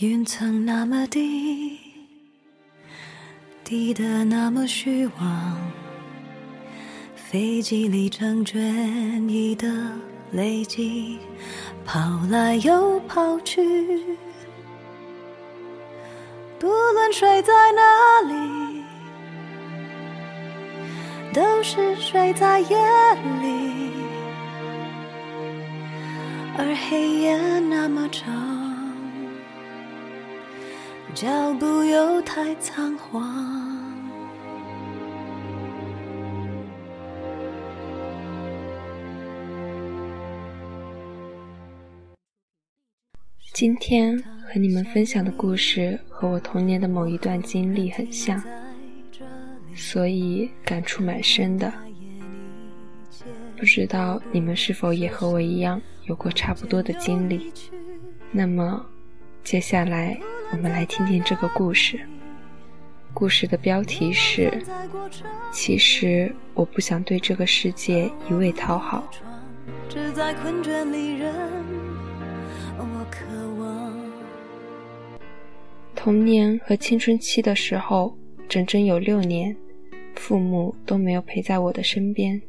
云层那么低，低得那么虚妄，飞机里成卷一的累积，跑来又跑去。不论睡在哪里，都是睡在夜里，而黑夜那么长。脚步又太仓皇。今天和你们分享的故事和我童年的某一段经历很像，所以感触蛮深的。不知道你们是否也和我一样有过差不多的经历？那么，接下来。我们来听听这个故事。故事的标题是：其实我不想对这个世界一味讨好。童年和青春期的时候，整整有六年，父母都没有陪在我的身边。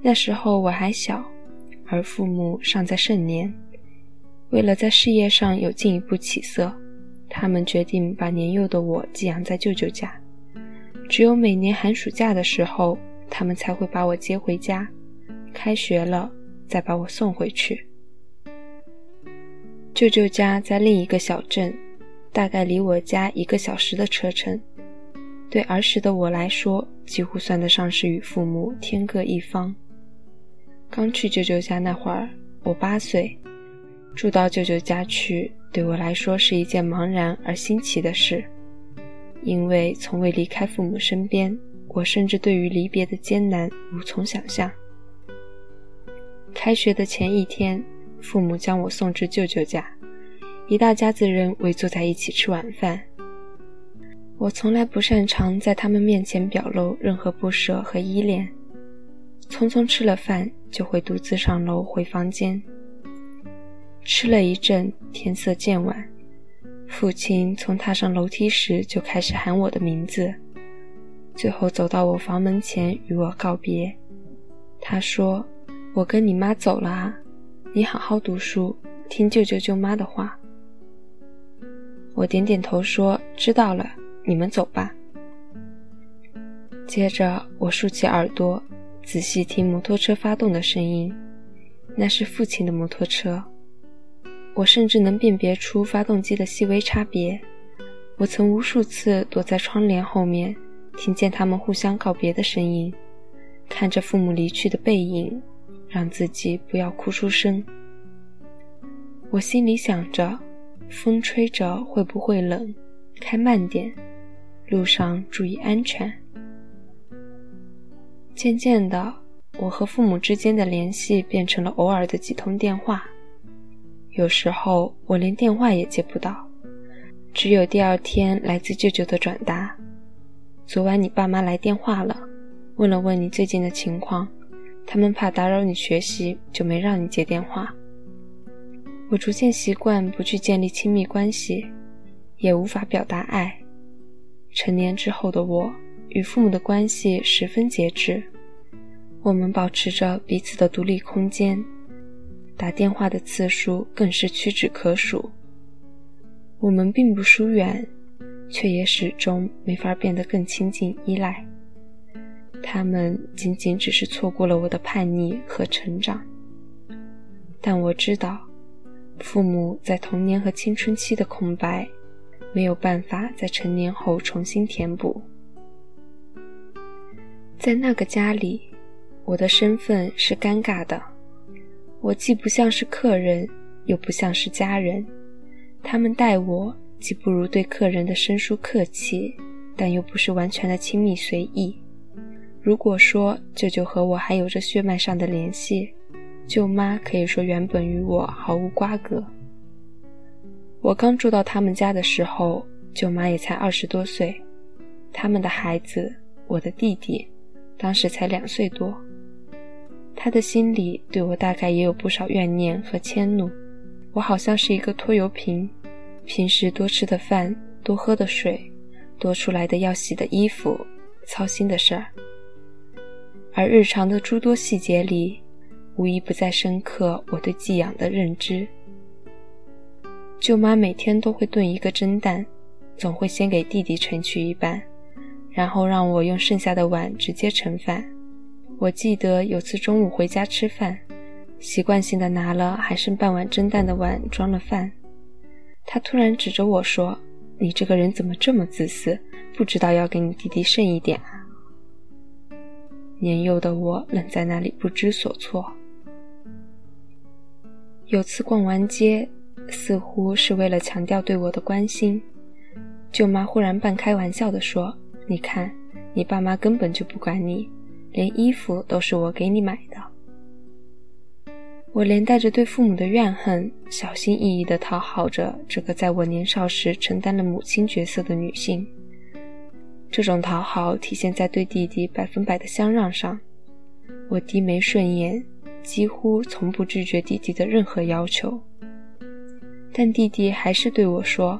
那时候我还小，而父母尚在盛年。为了在事业上有进一步起色，他们决定把年幼的我寄养在舅舅家。只有每年寒暑假的时候，他们才会把我接回家。开学了，再把我送回去。舅舅家在另一个小镇，大概离我家一个小时的车程。对儿时的我来说，几乎算得上是与父母天各一方。刚去舅舅家那会儿，我八岁。住到舅舅家去，对我来说是一件茫然而新奇的事，因为从未离开父母身边，我甚至对于离别的艰难无从想象。开学的前一天，父母将我送至舅舅家，一大家子人围坐在一起吃晚饭。我从来不擅长在他们面前表露任何不舍和依恋，匆匆吃了饭，就会独自上楼回房间。吃了一阵，天色渐晚，父亲从踏上楼梯时就开始喊我的名字，最后走到我房门前与我告别。他说：“我跟你妈走了啊，你好好读书，听舅舅舅妈的话。”我点点头说：“知道了，你们走吧。”接着我竖起耳朵，仔细听摩托车发动的声音，那是父亲的摩托车。我甚至能辨别出发动机的细微差别。我曾无数次躲在窗帘后面，听见他们互相告别的声音，看着父母离去的背影，让自己不要哭出声。我心里想着，风吹着会不会冷？开慢点，路上注意安全。渐渐的，我和父母之间的联系变成了偶尔的几通电话。有时候我连电话也接不到，只有第二天来自舅舅的转达：“昨晚你爸妈来电话了，问了问你最近的情况，他们怕打扰你学习，就没让你接电话。”我逐渐习惯不去建立亲密关系，也无法表达爱。成年之后的我与父母的关系十分节制，我们保持着彼此的独立空间。打电话的次数更是屈指可数。我们并不疏远，却也始终没法变得更亲近依赖。他们仅仅只是错过了我的叛逆和成长。但我知道，父母在童年和青春期的空白，没有办法在成年后重新填补。在那个家里，我的身份是尴尬的。我既不像是客人，又不像是家人，他们待我既不如对客人的生疏客气，但又不是完全的亲密随意。如果说舅舅和我还有着血脉上的联系，舅妈可以说原本与我毫无瓜葛。我刚住到他们家的时候，舅妈也才二十多岁，他们的孩子，我的弟弟，当时才两岁多。他的心里对我大概也有不少怨念和迁怒，我好像是一个拖油瓶，平时多吃的饭、多喝的水、多出来的要洗的衣服、操心的事儿，而日常的诸多细节里，无一不在深刻我对寄养的认知。舅妈每天都会炖一个蒸蛋，总会先给弟弟盛去一半，然后让我用剩下的碗直接盛饭。我记得有次中午回家吃饭，习惯性的拿了还剩半碗蒸蛋的碗装了饭。他突然指着我说：“你这个人怎么这么自私？不知道要给你弟弟剩一点啊？”年幼的我愣在那里不知所措。有次逛完街。似乎是为了强调对我的关心，舅妈忽然半开玩笑地说：“你看，你爸妈根本就不管你，连衣服都是我给你买的。”我连带着对父母的怨恨，小心翼翼地讨好着这个在我年少时承担了母亲角色的女性。这种讨好体现在对弟弟百分百的相让上，我低眉顺眼，几乎从不拒绝弟弟的任何要求。但弟弟还是对我说：“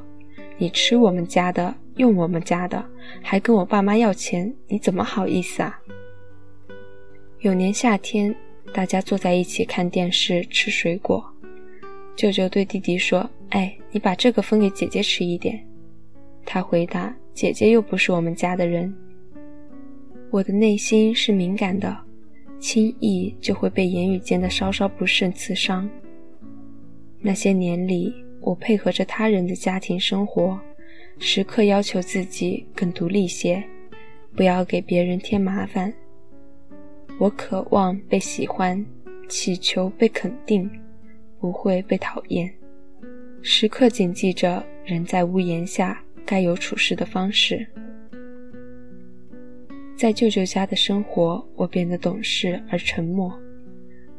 你吃我们家的，用我们家的，还跟我爸妈要钱，你怎么好意思啊？”有年夏天，大家坐在一起看电视吃水果，舅舅对弟弟说：“哎，你把这个分给姐姐吃一点。”他回答：“姐姐又不是我们家的人。”我的内心是敏感的，轻易就会被言语间的稍稍不慎刺伤。那些年里。我配合着他人的家庭生活，时刻要求自己更独立些，不要给别人添麻烦。我渴望被喜欢，祈求被肯定，不会被讨厌。时刻谨记着人在屋檐下该有处事的方式。在舅舅家的生活，我变得懂事而沉默，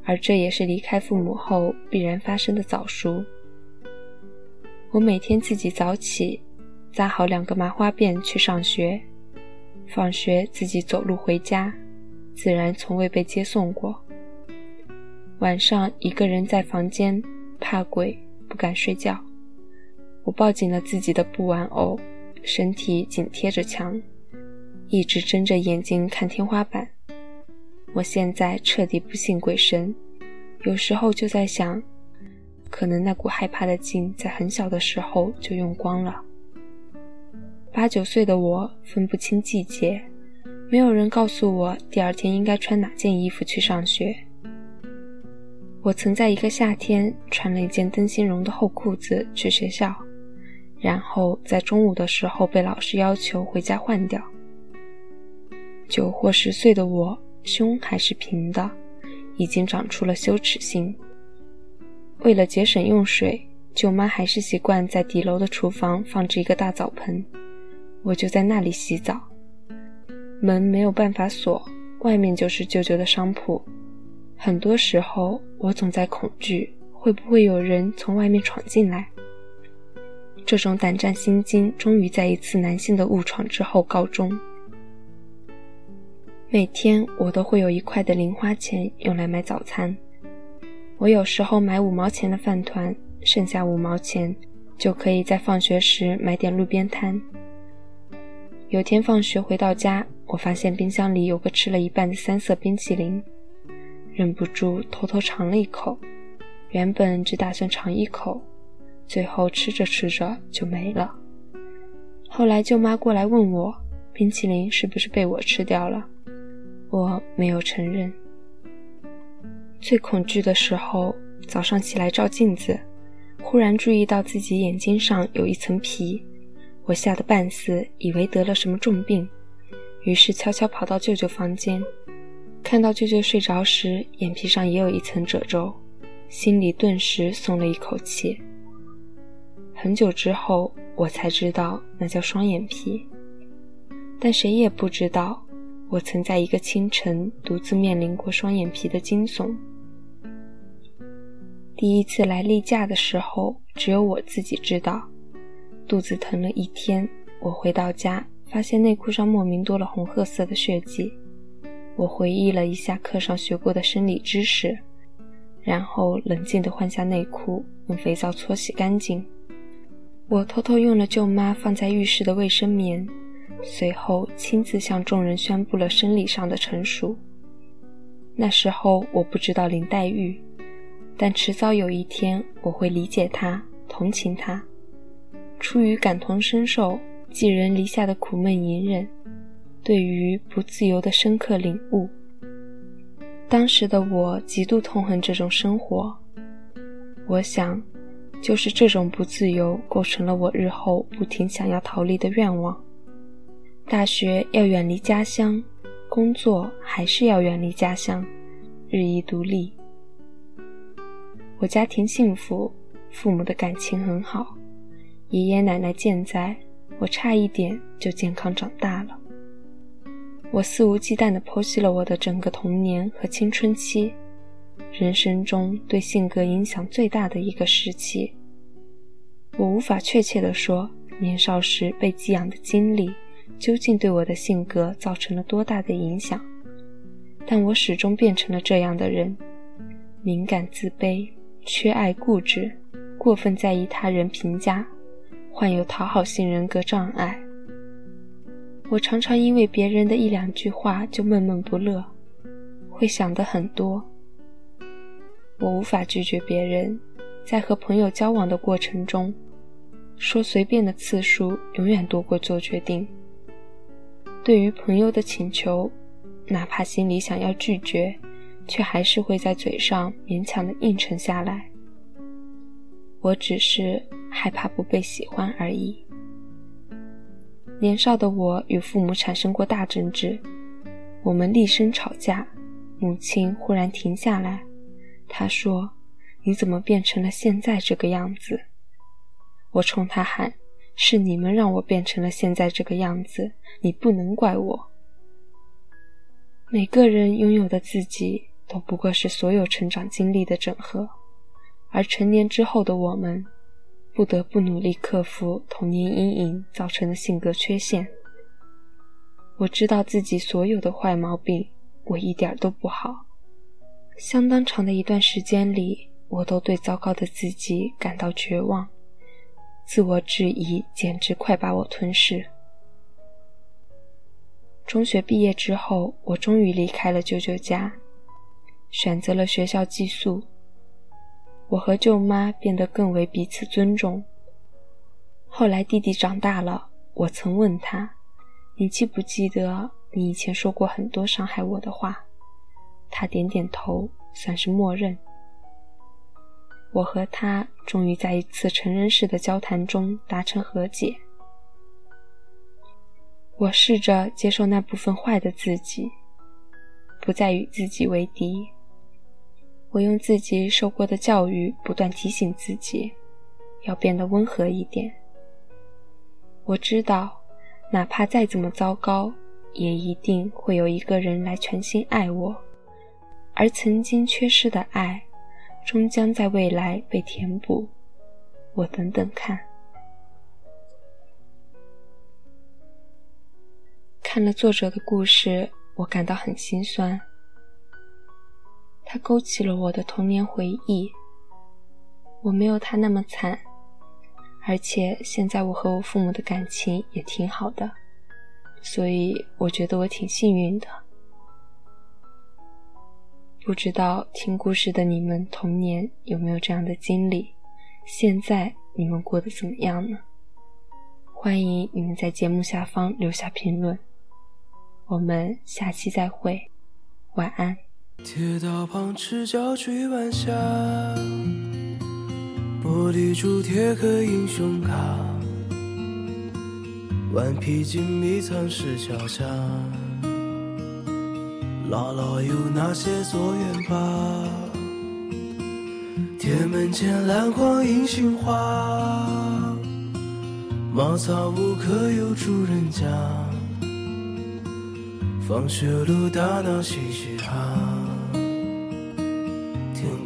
而这也是离开父母后必然发生的早熟。我每天自己早起，扎好两个麻花辫去上学，放学自己走路回家，自然从未被接送过。晚上一个人在房间，怕鬼，不敢睡觉。我抱紧了自己的布玩偶，身体紧贴着墙，一直睁着眼睛看天花板。我现在彻底不信鬼神，有时候就在想。可能那股害怕的劲在很小的时候就用光了。八九岁的我分不清季节，没有人告诉我第二天应该穿哪件衣服去上学。我曾在一个夏天穿了一件灯芯绒的厚裤子去学校，然后在中午的时候被老师要求回家换掉。九或十岁的我胸还是平的，已经长出了羞耻心。为了节省用水，舅妈还是习惯在底楼的厨房放置一个大澡盆，我就在那里洗澡。门没有办法锁，外面就是舅舅的商铺。很多时候，我总在恐惧，会不会有人从外面闯进来？这种胆战心惊，终于在一次男性的误闯之后告终。每天，我都会有一块的零花钱用来买早餐。我有时候买五毛钱的饭团，剩下五毛钱就可以在放学时买点路边摊。有天放学回到家，我发现冰箱里有个吃了一半的三色冰淇淋，忍不住偷偷尝了一口。原本只打算尝一口，最后吃着吃着就没了。后来舅妈过来问我，冰淇淋是不是被我吃掉了？我没有承认。最恐惧的时候，早上起来照镜子，忽然注意到自己眼睛上有一层皮，我吓得半死，以为得了什么重病，于是悄悄跑到舅舅房间，看到舅舅睡着时眼皮上也有一层褶皱，心里顿时松了一口气。很久之后，我才知道那叫双眼皮，但谁也不知道。我曾在一个清晨独自面临过双眼皮的惊悚。第一次来例假的时候，只有我自己知道，肚子疼了一天。我回到家，发现内裤上莫名多了红褐色的血迹。我回忆了一下课上学过的生理知识，然后冷静地换下内裤，用肥皂搓洗干净。我偷偷用了舅妈放在浴室的卫生棉，随后亲自向众人宣布了生理上的成熟。那时候我不知道林黛玉，但迟早有一天我会理解她，同情她。出于感同身受，寄人篱下的苦闷隐忍，对于不自由的深刻领悟。当时的我极度痛恨这种生活，我想。就是这种不自由，构成了我日后不停想要逃离的愿望。大学要远离家乡，工作还是要远离家乡，日益独立。我家庭幸福，父母的感情很好，爷爷奶奶健在，我差一点就健康长大了。我肆无忌惮地剖析了我的整个童年和青春期。人生中对性格影响最大的一个时期，我无法确切地说年少时被寄养的经历究竟对我的性格造成了多大的影响，但我始终变成了这样的人：敏感、自卑、缺爱、固执、过分在意他人评价，患有讨好型人格障碍。我常常因为别人的一两句话就闷闷不乐，会想的很多。我无法拒绝别人，在和朋友交往的过程中，说随便的次数永远多过做决定。对于朋友的请求，哪怕心里想要拒绝，却还是会在嘴上勉强的应承下来。我只是害怕不被喜欢而已。年少的我与父母产生过大争执，我们厉声吵架，母亲忽然停下来。她说：“你怎么变成了现在这个样子？”我冲她喊：“是你们让我变成了现在这个样子，你不能怪我。”每个人拥有的自己都不过是所有成长经历的整合，而成年之后的我们，不得不努力克服童年阴影造成的性格缺陷。我知道自己所有的坏毛病，我一点都不好。相当长的一段时间里，我都对糟糕的自己感到绝望，自我质疑简直快把我吞噬。中学毕业之后，我终于离开了舅舅家，选择了学校寄宿。我和舅妈变得更为彼此尊重。后来弟弟长大了，我曾问他：“你记不记得你以前说过很多伤害我的话？”他点点头，算是默认。我和他终于在一次成人式的交谈中达成和解。我试着接受那部分坏的自己，不再与自己为敌。我用自己受过的教育不断提醒自己，要变得温和一点。我知道，哪怕再怎么糟糕，也一定会有一个人来全心爱我。而曾经缺失的爱，终将在未来被填补。我等等看。看了作者的故事，我感到很心酸。他勾起了我的童年回忆。我没有他那么惨，而且现在我和我父母的感情也挺好的，所以我觉得我挺幸运的。不知道听故事的你们童年有没有这样的经历？现在你们过得怎么样呢？欢迎你们在节目下方留下评论。我们下期再会，晚安。铁道旁赤脚追晚霞，玻璃珠铁刻英雄卡，顽皮筋迷藏石桥下。姥姥有那些作业吧？铁门前篮筐银杏花，茅草屋可有住人家？放学路打闹嘻嘻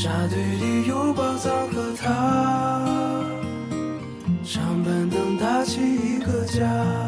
沙堆里有宝藏和他，长板凳搭起一个家。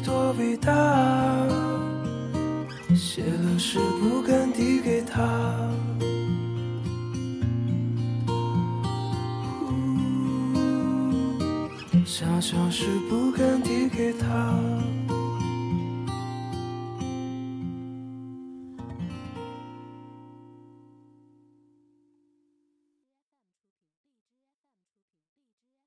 多伟大，写了诗不敢递给他，想想是不敢递给他。